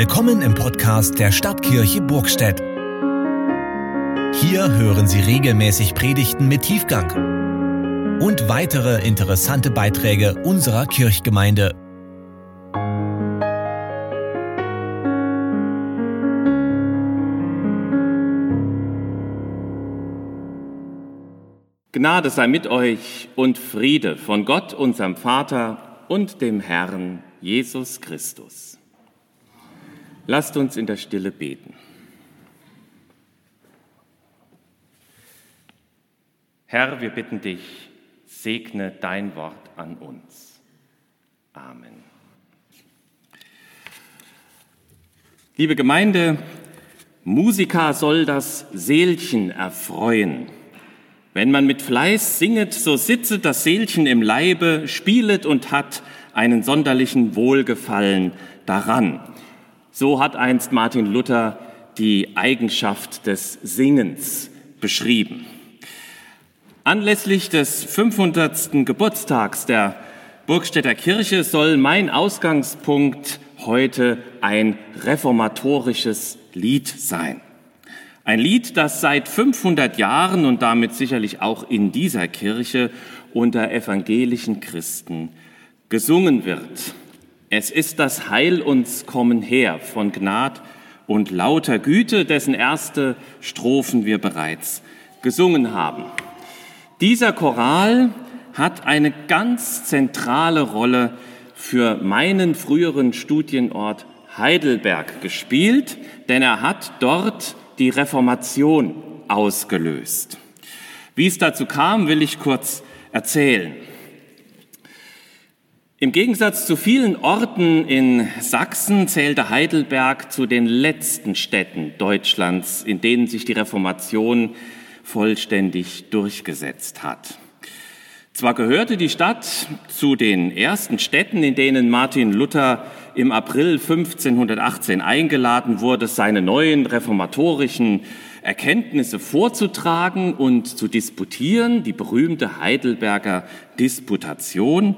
Willkommen im Podcast der Stadtkirche Burgstedt. Hier hören Sie regelmäßig Predigten mit Tiefgang und weitere interessante Beiträge unserer Kirchgemeinde. Gnade sei mit euch und Friede von Gott, unserem Vater und dem Herrn Jesus Christus. Lasst uns in der Stille beten. Herr, wir bitten dich, segne dein Wort an uns. Amen. Liebe Gemeinde, Musiker soll das Seelchen erfreuen. Wenn man mit Fleiß singet, so sitzet das Seelchen im Leibe, spielet und hat einen sonderlichen Wohlgefallen daran. So hat einst Martin Luther die Eigenschaft des Singens beschrieben. Anlässlich des 500. Geburtstags der Burgstädter Kirche soll mein Ausgangspunkt heute ein reformatorisches Lied sein. Ein Lied, das seit 500 Jahren und damit sicherlich auch in dieser Kirche unter evangelischen Christen gesungen wird. Es ist das Heil uns kommen her von Gnad und lauter Güte, dessen erste Strophen wir bereits gesungen haben. Dieser Choral hat eine ganz zentrale Rolle für meinen früheren Studienort Heidelberg gespielt, denn er hat dort die Reformation ausgelöst. Wie es dazu kam, will ich kurz erzählen. Im Gegensatz zu vielen Orten in Sachsen zählte Heidelberg zu den letzten Städten Deutschlands, in denen sich die Reformation vollständig durchgesetzt hat. Zwar gehörte die Stadt zu den ersten Städten, in denen Martin Luther im April 1518 eingeladen wurde, seine neuen reformatorischen Erkenntnisse vorzutragen und zu disputieren, die berühmte Heidelberger Disputation.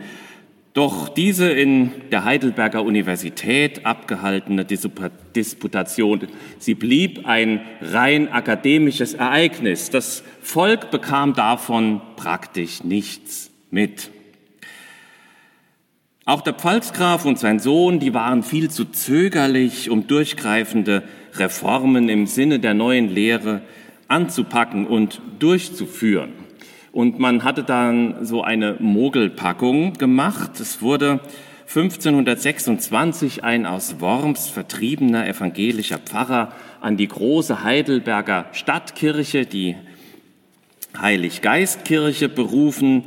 Doch diese in der Heidelberger Universität abgehaltene Disputation, sie blieb ein rein akademisches Ereignis. Das Volk bekam davon praktisch nichts mit. Auch der Pfalzgraf und sein Sohn, die waren viel zu zögerlich, um durchgreifende Reformen im Sinne der neuen Lehre anzupacken und durchzuführen. Und man hatte dann so eine Mogelpackung gemacht. Es wurde 1526 ein aus Worms vertriebener evangelischer Pfarrer an die große Heidelberger Stadtkirche, die Heiliggeistkirche, berufen.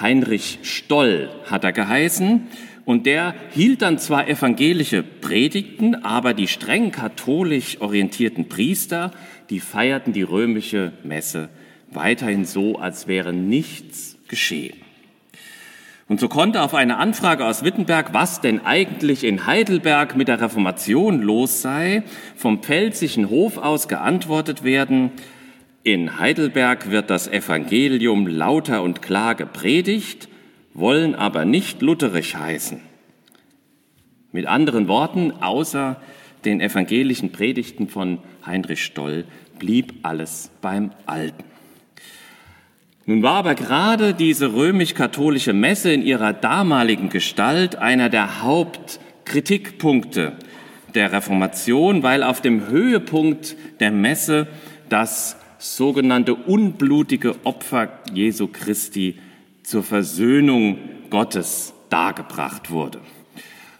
Heinrich Stoll hat er geheißen. Und der hielt dann zwar evangelische Predigten, aber die streng katholisch orientierten Priester, die feierten die römische Messe weiterhin so, als wäre nichts geschehen. Und so konnte auf eine Anfrage aus Wittenberg, was denn eigentlich in Heidelberg mit der Reformation los sei, vom pfälzischen Hof aus geantwortet werden, in Heidelberg wird das Evangelium lauter und klar gepredigt, wollen aber nicht lutherisch heißen. Mit anderen Worten, außer den evangelischen Predigten von Heinrich Stoll blieb alles beim Alten. Nun war aber gerade diese römisch-katholische Messe in ihrer damaligen Gestalt einer der Hauptkritikpunkte der Reformation, weil auf dem Höhepunkt der Messe das sogenannte unblutige Opfer Jesu Christi zur Versöhnung Gottes dargebracht wurde.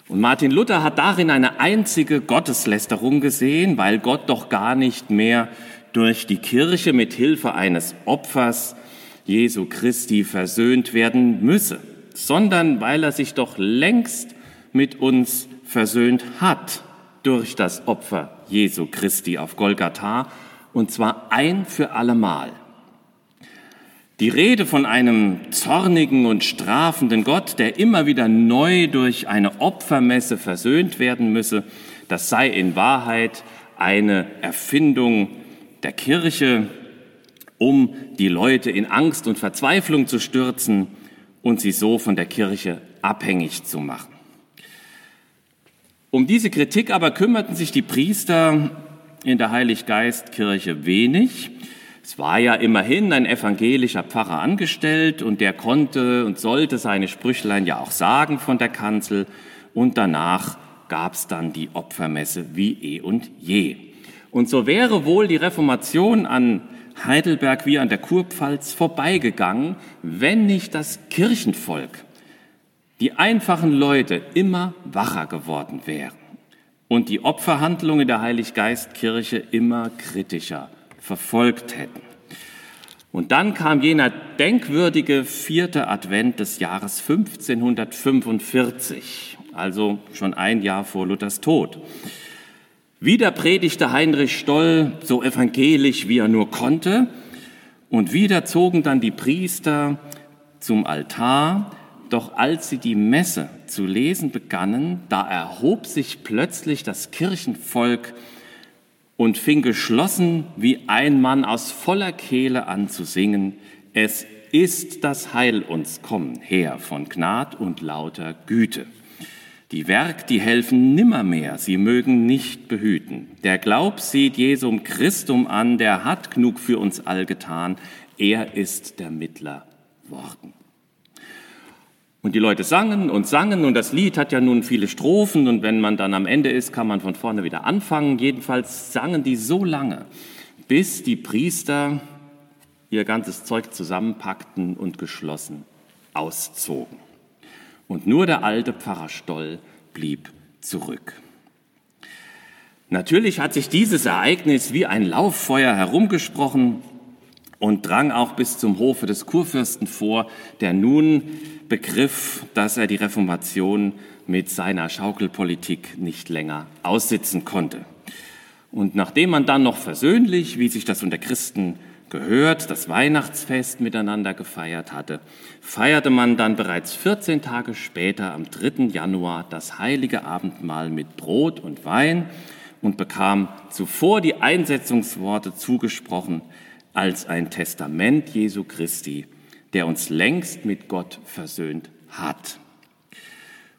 Und Martin Luther hat darin eine einzige Gotteslästerung gesehen, weil Gott doch gar nicht mehr durch die Kirche mit Hilfe eines Opfers Jesu Christi versöhnt werden müsse, sondern weil er sich doch längst mit uns versöhnt hat durch das Opfer Jesu Christi auf Golgatha, und zwar ein für allemal. Die Rede von einem zornigen und strafenden Gott, der immer wieder neu durch eine Opfermesse versöhnt werden müsse, das sei in Wahrheit eine Erfindung der Kirche, um die Leute in Angst und Verzweiflung zu stürzen und sie so von der Kirche abhängig zu machen. Um diese Kritik aber kümmerten sich die Priester in der Heiliggeistkirche wenig. Es war ja immerhin ein evangelischer Pfarrer angestellt und der konnte und sollte seine Sprüchlein ja auch sagen von der Kanzel und danach gab es dann die Opfermesse wie eh und je. Und so wäre wohl die Reformation an Heidelberg wie an der Kurpfalz vorbeigegangen, wenn nicht das Kirchenvolk, die einfachen Leute immer wacher geworden wären und die Opferhandlungen der Heiliggeistkirche immer kritischer verfolgt hätten. Und dann kam jener denkwürdige vierte Advent des Jahres 1545, also schon ein Jahr vor Luthers Tod. Wieder predigte Heinrich Stoll so evangelisch, wie er nur konnte, und wieder zogen dann die Priester zum Altar, doch als sie die Messe zu lesen begannen, da erhob sich plötzlich das Kirchenvolk und fing geschlossen wie ein Mann aus voller Kehle an zu singen, es ist das Heil uns kommen her von Gnad und lauter Güte. Die Werk, die helfen nimmermehr, sie mögen nicht behüten. Der Glaub sieht Jesum Christum an, der hat genug für uns all getan, er ist der Mittler worden. Und die Leute sangen und sangen und das Lied hat ja nun viele Strophen und wenn man dann am Ende ist, kann man von vorne wieder anfangen. Jedenfalls sangen die so lange, bis die Priester ihr ganzes Zeug zusammenpackten und geschlossen auszogen. Und nur der alte Pfarrer Stoll blieb zurück. Natürlich hat sich dieses Ereignis wie ein Lauffeuer herumgesprochen und drang auch bis zum Hofe des Kurfürsten vor, der nun begriff, dass er die Reformation mit seiner Schaukelpolitik nicht länger aussitzen konnte. Und nachdem man dann noch versöhnlich, wie sich das unter Christen gehört, das Weihnachtsfest miteinander gefeiert hatte, feierte man dann bereits 14 Tage später am 3. Januar das heilige Abendmahl mit Brot und Wein und bekam zuvor die Einsetzungsworte zugesprochen als ein Testament Jesu Christi der uns längst mit Gott versöhnt hat.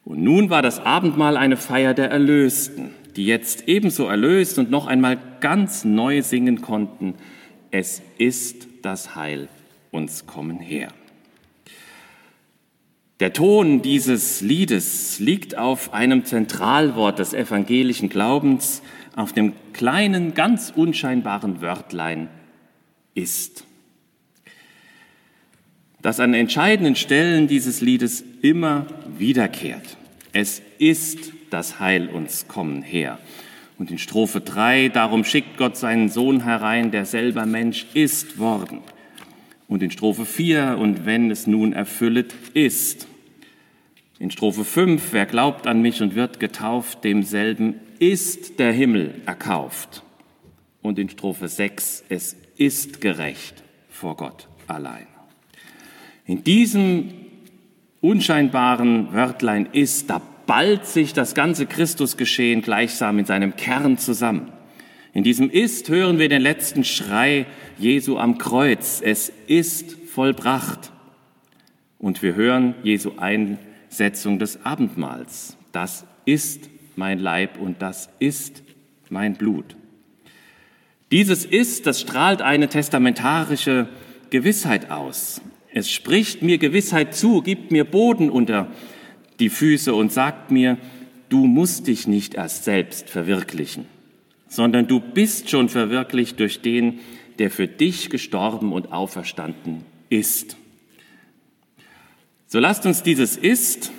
Und nun war das Abendmahl eine Feier der Erlösten, die jetzt ebenso erlöst und noch einmal ganz neu singen konnten, es ist das Heil uns kommen her. Der Ton dieses Liedes liegt auf einem Zentralwort des evangelischen Glaubens, auf dem kleinen, ganz unscheinbaren Wörtlein ist das an entscheidenden Stellen dieses Liedes immer wiederkehrt. Es ist das Heil uns kommen her. Und in Strophe 3, darum schickt Gott seinen Sohn herein, der selber Mensch ist worden. Und in Strophe 4, und wenn es nun erfüllet ist. In Strophe 5, wer glaubt an mich und wird getauft, demselben ist der Himmel erkauft. Und in Strophe 6, es ist gerecht vor Gott allein. In diesem unscheinbaren Wörtlein ist, da ballt sich das ganze Christusgeschehen gleichsam in seinem Kern zusammen. In diesem Ist hören wir den letzten Schrei Jesu am Kreuz. Es ist vollbracht. Und wir hören Jesu Einsetzung des Abendmahls. Das ist mein Leib und das ist mein Blut. Dieses Ist, das strahlt eine testamentarische Gewissheit aus. Es spricht mir Gewissheit zu, gibt mir Boden unter die Füße und sagt mir, du musst dich nicht erst selbst verwirklichen, sondern du bist schon verwirklicht durch den, der für dich gestorben und auferstanden ist. So lasst uns dieses Ist,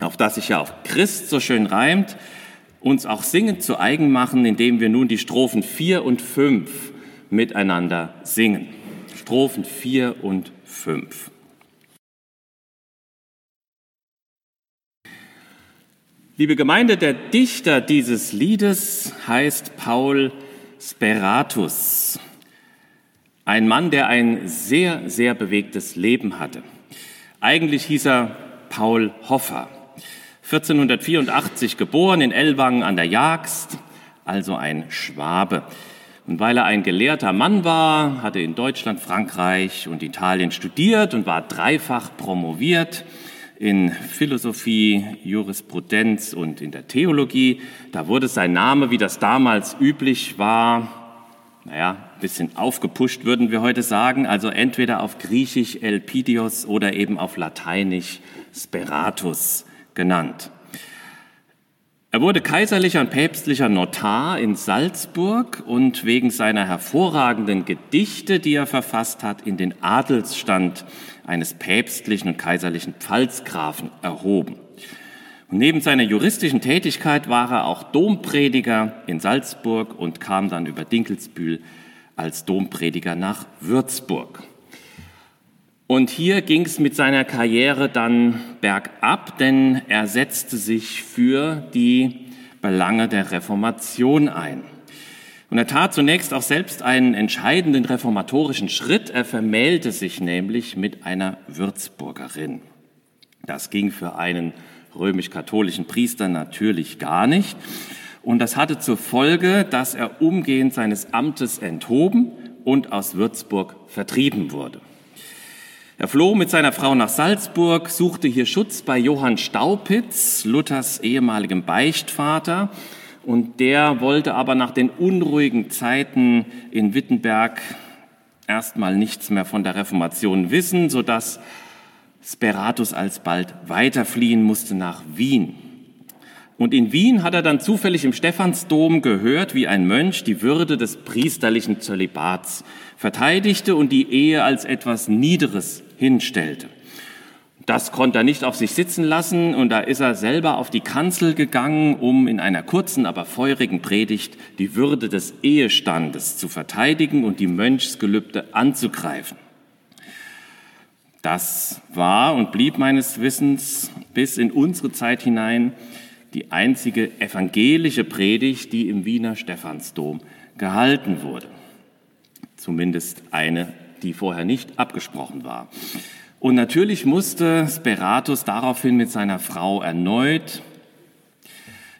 auf das sich ja auch Christ so schön reimt, uns auch singend zu eigen machen, indem wir nun die Strophen 4 und 5 miteinander singen. Strophen 4 und 5. Liebe Gemeinde, der Dichter dieses Liedes heißt Paul Speratus. Ein Mann, der ein sehr, sehr bewegtes Leben hatte. Eigentlich hieß er Paul Hoffer. 1484 geboren in Ellwangen an der Jagst, also ein Schwabe. Und weil er ein gelehrter Mann war, hatte in Deutschland, Frankreich und Italien studiert und war dreifach promoviert in Philosophie, Jurisprudenz und in der Theologie. Da wurde sein Name, wie das damals üblich war, naja, ein bisschen aufgepusht, würden wir heute sagen, also entweder auf Griechisch Elpidios oder eben auf Lateinisch Speratus genannt. Er wurde kaiserlicher und päpstlicher Notar in Salzburg und wegen seiner hervorragenden Gedichte, die er verfasst hat, in den Adelsstand eines päpstlichen und kaiserlichen Pfalzgrafen erhoben. Und neben seiner juristischen Tätigkeit war er auch Domprediger in Salzburg und kam dann über Dinkelsbühl als Domprediger nach Würzburg. Und hier ging es mit seiner Karriere dann bergab, denn er setzte sich für die Belange der Reformation ein. Und er tat zunächst auch selbst einen entscheidenden reformatorischen Schritt. Er vermählte sich nämlich mit einer Würzburgerin. Das ging für einen römisch-katholischen Priester natürlich gar nicht. Und das hatte zur Folge, dass er umgehend seines Amtes enthoben und aus Würzburg vertrieben wurde. Er floh mit seiner Frau nach Salzburg, suchte hier Schutz bei Johann Staupitz, Luthers ehemaligem Beichtvater. Und der wollte aber nach den unruhigen Zeiten in Wittenberg erstmal nichts mehr von der Reformation wissen, sodass Speratus alsbald weiterfliehen musste nach Wien. Und in Wien hat er dann zufällig im Stephansdom gehört, wie ein Mönch die Würde des priesterlichen Zölibats verteidigte und die Ehe als etwas Niederes hinstellte. Das konnte er nicht auf sich sitzen lassen und da ist er selber auf die Kanzel gegangen, um in einer kurzen, aber feurigen Predigt die Würde des Ehestandes zu verteidigen und die Mönchsgelübde anzugreifen. Das war und blieb meines Wissens bis in unsere Zeit hinein die einzige evangelische Predigt, die im Wiener Stephansdom gehalten wurde. Zumindest eine die vorher nicht abgesprochen war. Und natürlich musste Speratus daraufhin mit seiner Frau erneut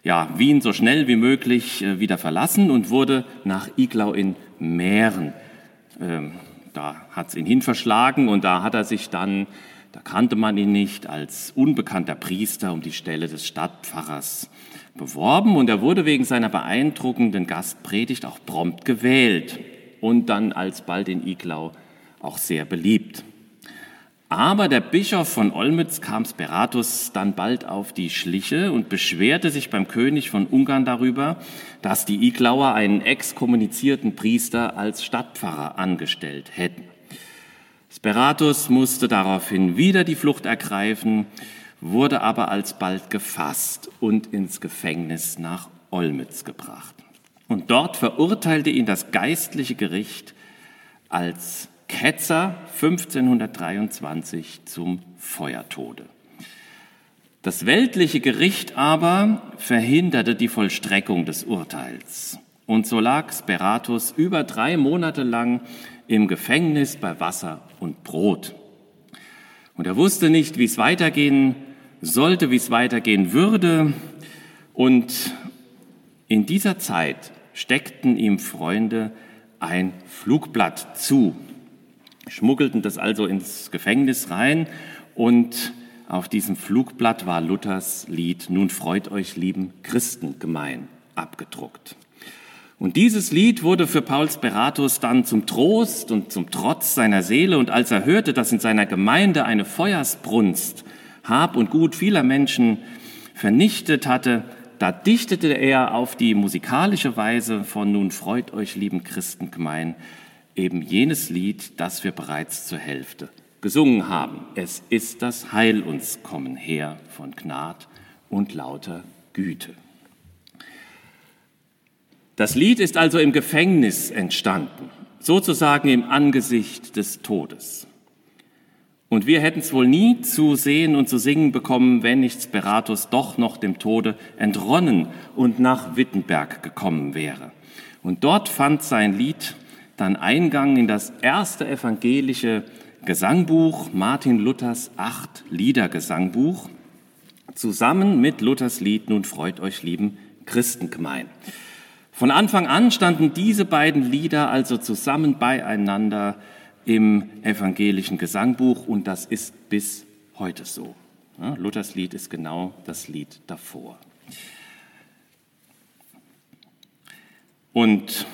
ja, Wien so schnell wie möglich äh, wieder verlassen und wurde nach Iglau in Mähren. Ähm, da hat es ihn hin verschlagen und da hat er sich dann, da kannte man ihn nicht, als unbekannter Priester um die Stelle des Stadtpfarrers beworben und er wurde wegen seiner beeindruckenden Gastpredigt auch prompt gewählt und dann alsbald in Iglau auch sehr beliebt. Aber der Bischof von Olmütz kam Speratus dann bald auf die Schliche und beschwerte sich beim König von Ungarn darüber, dass die Iglauer einen exkommunizierten Priester als Stadtpfarrer angestellt hätten. Speratus musste daraufhin wieder die Flucht ergreifen, wurde aber alsbald gefasst und ins Gefängnis nach Olmütz gebracht. Und dort verurteilte ihn das geistliche Gericht als Ketzer 1523 zum Feuertode. Das weltliche Gericht aber verhinderte die Vollstreckung des Urteils. Und so lag Speratus über drei Monate lang im Gefängnis bei Wasser und Brot. Und er wusste nicht, wie es weitergehen sollte, wie es weitergehen würde. Und in dieser Zeit steckten ihm Freunde ein Flugblatt zu schmuggelten das also ins Gefängnis rein und auf diesem Flugblatt war Luthers Lied Nun freut euch, lieben Christengemein abgedruckt. Und dieses Lied wurde für Paul Speratus dann zum Trost und zum Trotz seiner Seele. Und als er hörte, dass in seiner Gemeinde eine Feuersbrunst Hab und Gut vieler Menschen vernichtet hatte, da dichtete er auf die musikalische Weise von Nun freut euch, lieben Christengemein, eben jenes Lied, das wir bereits zur Hälfte gesungen haben. Es ist das Heil uns kommen her von Gnad und lauter Güte. Das Lied ist also im Gefängnis entstanden, sozusagen im Angesicht des Todes. Und wir hätten es wohl nie zu sehen und zu singen bekommen, wenn nicht Speratus doch noch dem Tode entronnen und nach Wittenberg gekommen wäre. Und dort fand sein Lied dann Eingang in das erste evangelische Gesangbuch, Martin Luthers acht Lieder Gesangbuch, zusammen mit Luthers Lied Nun freut euch, lieben Christengemein. Von Anfang an standen diese beiden Lieder also zusammen beieinander im evangelischen Gesangbuch und das ist bis heute so. Ja, Luthers Lied ist genau das Lied davor. Und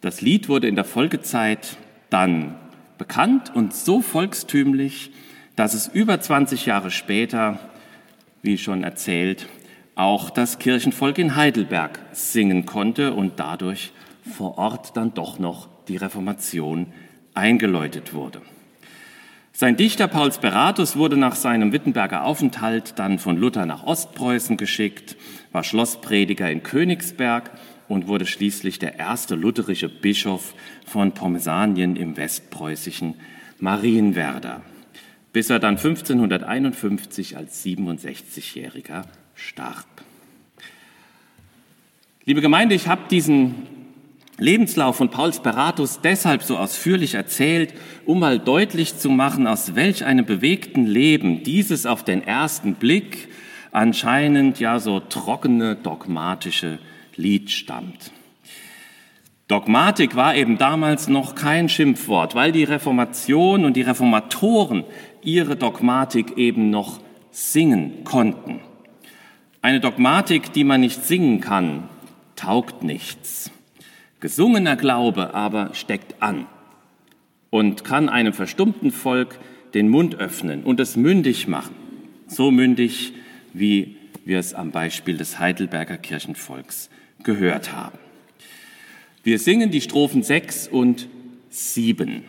das Lied wurde in der Folgezeit dann bekannt und so volkstümlich, dass es über 20 Jahre später, wie schon erzählt, auch das Kirchenvolk in Heidelberg singen konnte und dadurch vor Ort dann doch noch die Reformation eingeläutet wurde. Sein Dichter Paul Speratus wurde nach seinem Wittenberger Aufenthalt dann von Luther nach Ostpreußen geschickt, war Schlossprediger in Königsberg und wurde schließlich der erste lutherische Bischof von Pommesanien im westpreußischen Marienwerder, bis er dann 1551 als 67-Jähriger starb. Liebe Gemeinde, ich habe diesen Lebenslauf von Paul Speratus deshalb so ausführlich erzählt, um mal deutlich zu machen, aus welch einem bewegten Leben dieses auf den ersten Blick anscheinend ja so trockene dogmatische Lied stammt. Dogmatik war eben damals noch kein Schimpfwort, weil die Reformation und die Reformatoren ihre Dogmatik eben noch singen konnten. Eine Dogmatik, die man nicht singen kann, taugt nichts. Gesungener Glaube aber steckt an und kann einem verstummten Volk den Mund öffnen und es mündig machen. So mündig, wie wir es am Beispiel des Heidelberger Kirchenvolks gehört haben. Wir singen die Strophen 6 und 7.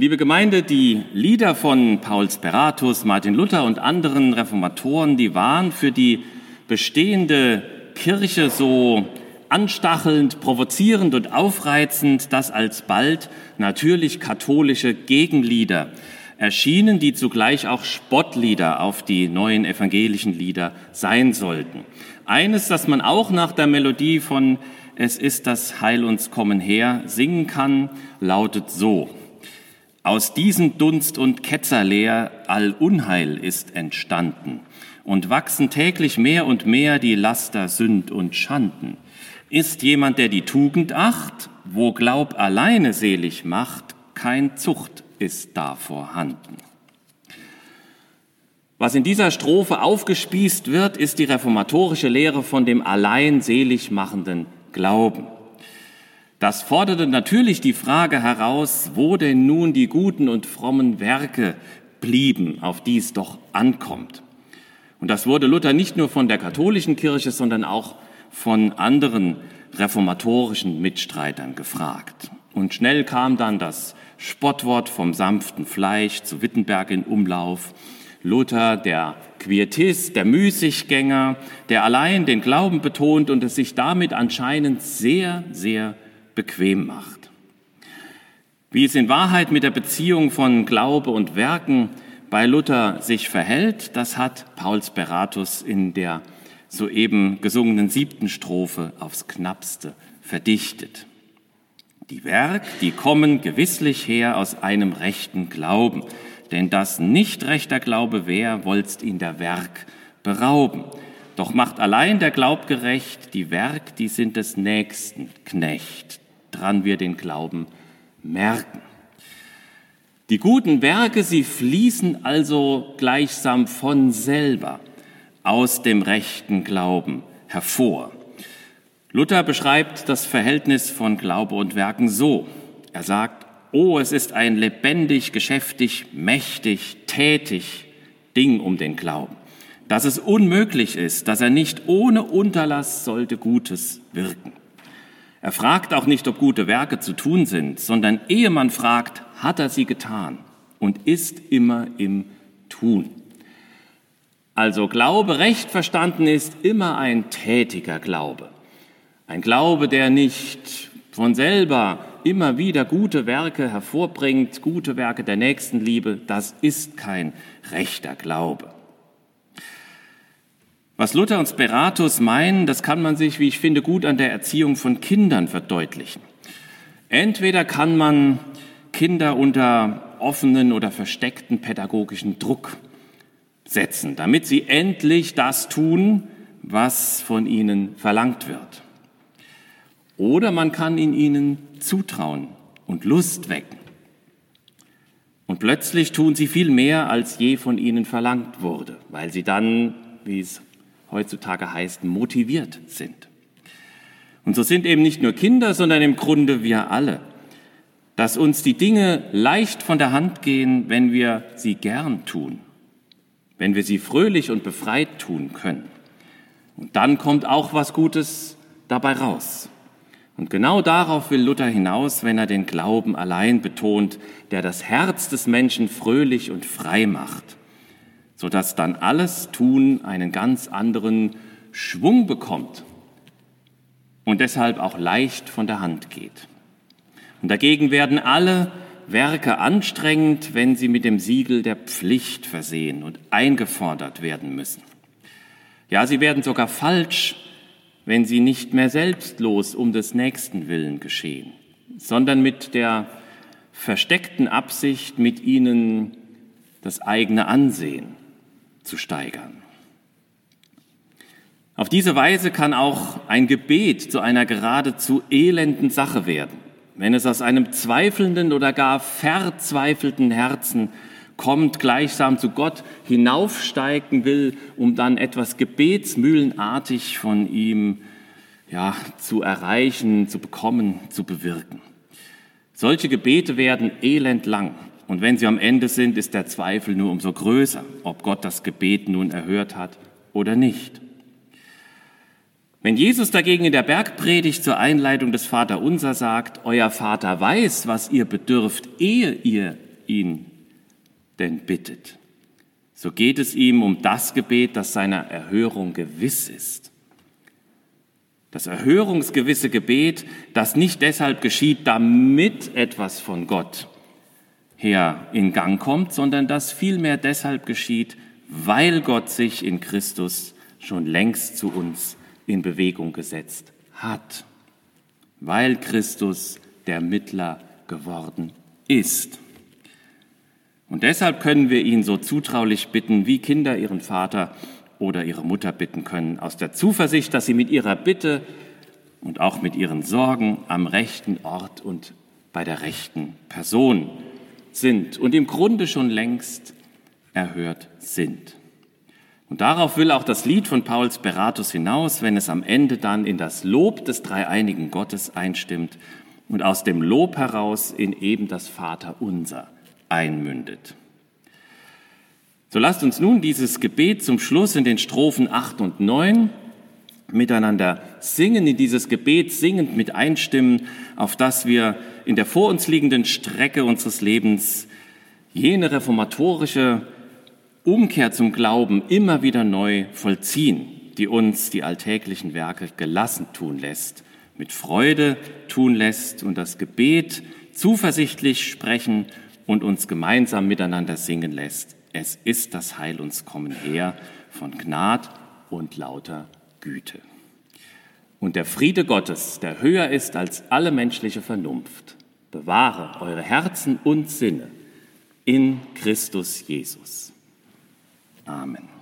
Liebe Gemeinde, die Lieder von Paul Speratus, Martin Luther und anderen Reformatoren, die waren für die bestehende Kirche so anstachelnd, provozierend und aufreizend, dass alsbald natürlich katholische Gegenlieder erschienen, die zugleich auch Spottlieder auf die neuen evangelischen Lieder sein sollten. Eines, das man auch nach der Melodie von Es ist das Heil uns kommen her singen kann, lautet so. Aus diesem Dunst und Ketzerleer all Unheil ist entstanden und wachsen täglich mehr und mehr die Laster Sünd und Schanden. Ist jemand, der die Tugend acht, wo Glaub alleine selig macht, kein Zucht ist da vorhanden. Was in dieser Strophe aufgespießt wird, ist die reformatorische Lehre von dem allein selig machenden Glauben. Das forderte natürlich die Frage heraus, wo denn nun die guten und frommen Werke blieben, auf die es doch ankommt. Und das wurde Luther nicht nur von der katholischen Kirche, sondern auch von anderen reformatorischen Mitstreitern gefragt. Und schnell kam dann das Spottwort vom sanften Fleisch zu Wittenberg in Umlauf. Luther, der Quietist, der Müßiggänger, der allein den Glauben betont und es sich damit anscheinend sehr, sehr bequem macht. Wie es in Wahrheit mit der Beziehung von Glaube und Werken bei Luther sich verhält, das hat Paul Speratus in der soeben gesungenen siebten Strophe aufs knappste verdichtet. Die Werk, die kommen gewisslich her aus einem rechten Glauben, denn das nicht rechter Glaube wär, wollst ihn der Werk berauben. Doch macht allein der Glaub gerecht, die Werk, die sind des Nächsten Knecht dran wir den Glauben merken. Die guten Werke, sie fließen also gleichsam von selber aus dem rechten Glauben hervor. Luther beschreibt das Verhältnis von Glaube und Werken so. Er sagt, oh, es ist ein lebendig, geschäftig, mächtig, tätig Ding um den Glauben, dass es unmöglich ist, dass er nicht ohne Unterlass sollte Gutes wirken. Er fragt auch nicht, ob gute Werke zu tun sind, sondern ehe man fragt, hat er sie getan und ist immer im Tun. Also Glaube recht verstanden ist immer ein tätiger Glaube. Ein Glaube, der nicht von selber immer wieder gute Werke hervorbringt, gute Werke der Nächstenliebe, das ist kein rechter Glaube. Was Luther und Speratus meinen, das kann man sich, wie ich finde, gut an der Erziehung von Kindern verdeutlichen. Entweder kann man Kinder unter offenen oder versteckten pädagogischen Druck setzen, damit sie endlich das tun, was von ihnen verlangt wird. oder man kann in ihnen zutrauen und Lust wecken. Und plötzlich tun sie viel mehr, als je von ihnen verlangt wurde, weil sie dann, wie es heutzutage heißt, motiviert sind. Und so sind eben nicht nur Kinder, sondern im Grunde wir alle, dass uns die Dinge leicht von der Hand gehen, wenn wir sie gern tun, wenn wir sie fröhlich und befreit tun können. Und dann kommt auch was Gutes dabei raus. Und genau darauf will Luther hinaus, wenn er den Glauben allein betont, der das Herz des Menschen fröhlich und frei macht, sodass dann alles Tun einen ganz anderen Schwung bekommt und deshalb auch leicht von der Hand geht. Und dagegen werden alle Werke anstrengend, wenn sie mit dem Siegel der Pflicht versehen und eingefordert werden müssen. Ja, sie werden sogar falsch, wenn sie nicht mehr selbstlos um des Nächsten willen geschehen, sondern mit der versteckten Absicht, mit ihnen das eigene Ansehen zu steigern. Auf diese Weise kann auch ein Gebet zu einer geradezu elenden Sache werden, wenn es aus einem zweifelnden oder gar verzweifelten Herzen kommt, gleichsam zu Gott hinaufsteigen will, um dann etwas gebetsmühlenartig von ihm ja, zu erreichen, zu bekommen, zu bewirken. Solche Gebete werden elendlang. Und wenn sie am Ende sind, ist der Zweifel nur umso größer, ob Gott das Gebet nun erhört hat oder nicht. Wenn Jesus dagegen in der Bergpredigt zur Einleitung des Vaterunser sagt, euer Vater weiß, was ihr bedürft, ehe ihr ihn denn bittet. So geht es ihm um das Gebet, das seiner Erhörung gewiss ist. Das erhörungsgewisse Gebet, das nicht deshalb geschieht, damit etwas von Gott her in Gang kommt, sondern das vielmehr deshalb geschieht, weil Gott sich in Christus schon längst zu uns in Bewegung gesetzt hat, weil Christus der Mittler geworden ist. Und deshalb können wir ihn so zutraulich bitten, wie Kinder ihren Vater oder ihre Mutter bitten können, aus der Zuversicht, dass sie mit ihrer Bitte und auch mit ihren Sorgen am rechten Ort und bei der rechten Person sind und im Grunde schon längst erhört sind. Und darauf will auch das Lied von Pauls Beratus hinaus, wenn es am Ende dann in das Lob des dreieinigen Gottes einstimmt und aus dem Lob heraus in eben das Vaterunser einmündet. So lasst uns nun dieses Gebet zum Schluss in den Strophen 8 und 9 miteinander singen, in dieses Gebet singend mit einstimmen, auf das wir in der vor uns liegenden Strecke unseres Lebens jene reformatorische Umkehr zum Glauben immer wieder neu vollziehen, die uns die alltäglichen Werke gelassen tun lässt, mit Freude tun lässt und das Gebet zuversichtlich sprechen und uns gemeinsam miteinander singen lässt. Es ist das Heil uns kommen her von Gnad und lauter Güte. Und der Friede Gottes, der höher ist als alle menschliche Vernunft, bewahre eure Herzen und Sinne in Christus Jesus. Amen.